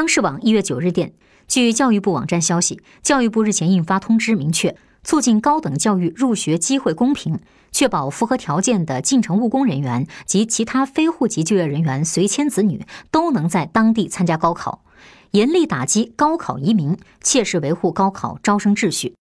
央视网一月九日电据教育部网站消息教育部日前印发通知明确促进高等教育入学机会公平确保符合条件的进城务工人员及其他非户籍就业人员随迁子女都能在当地参加高考严厉打击高考移民切实维护高考招生秩序。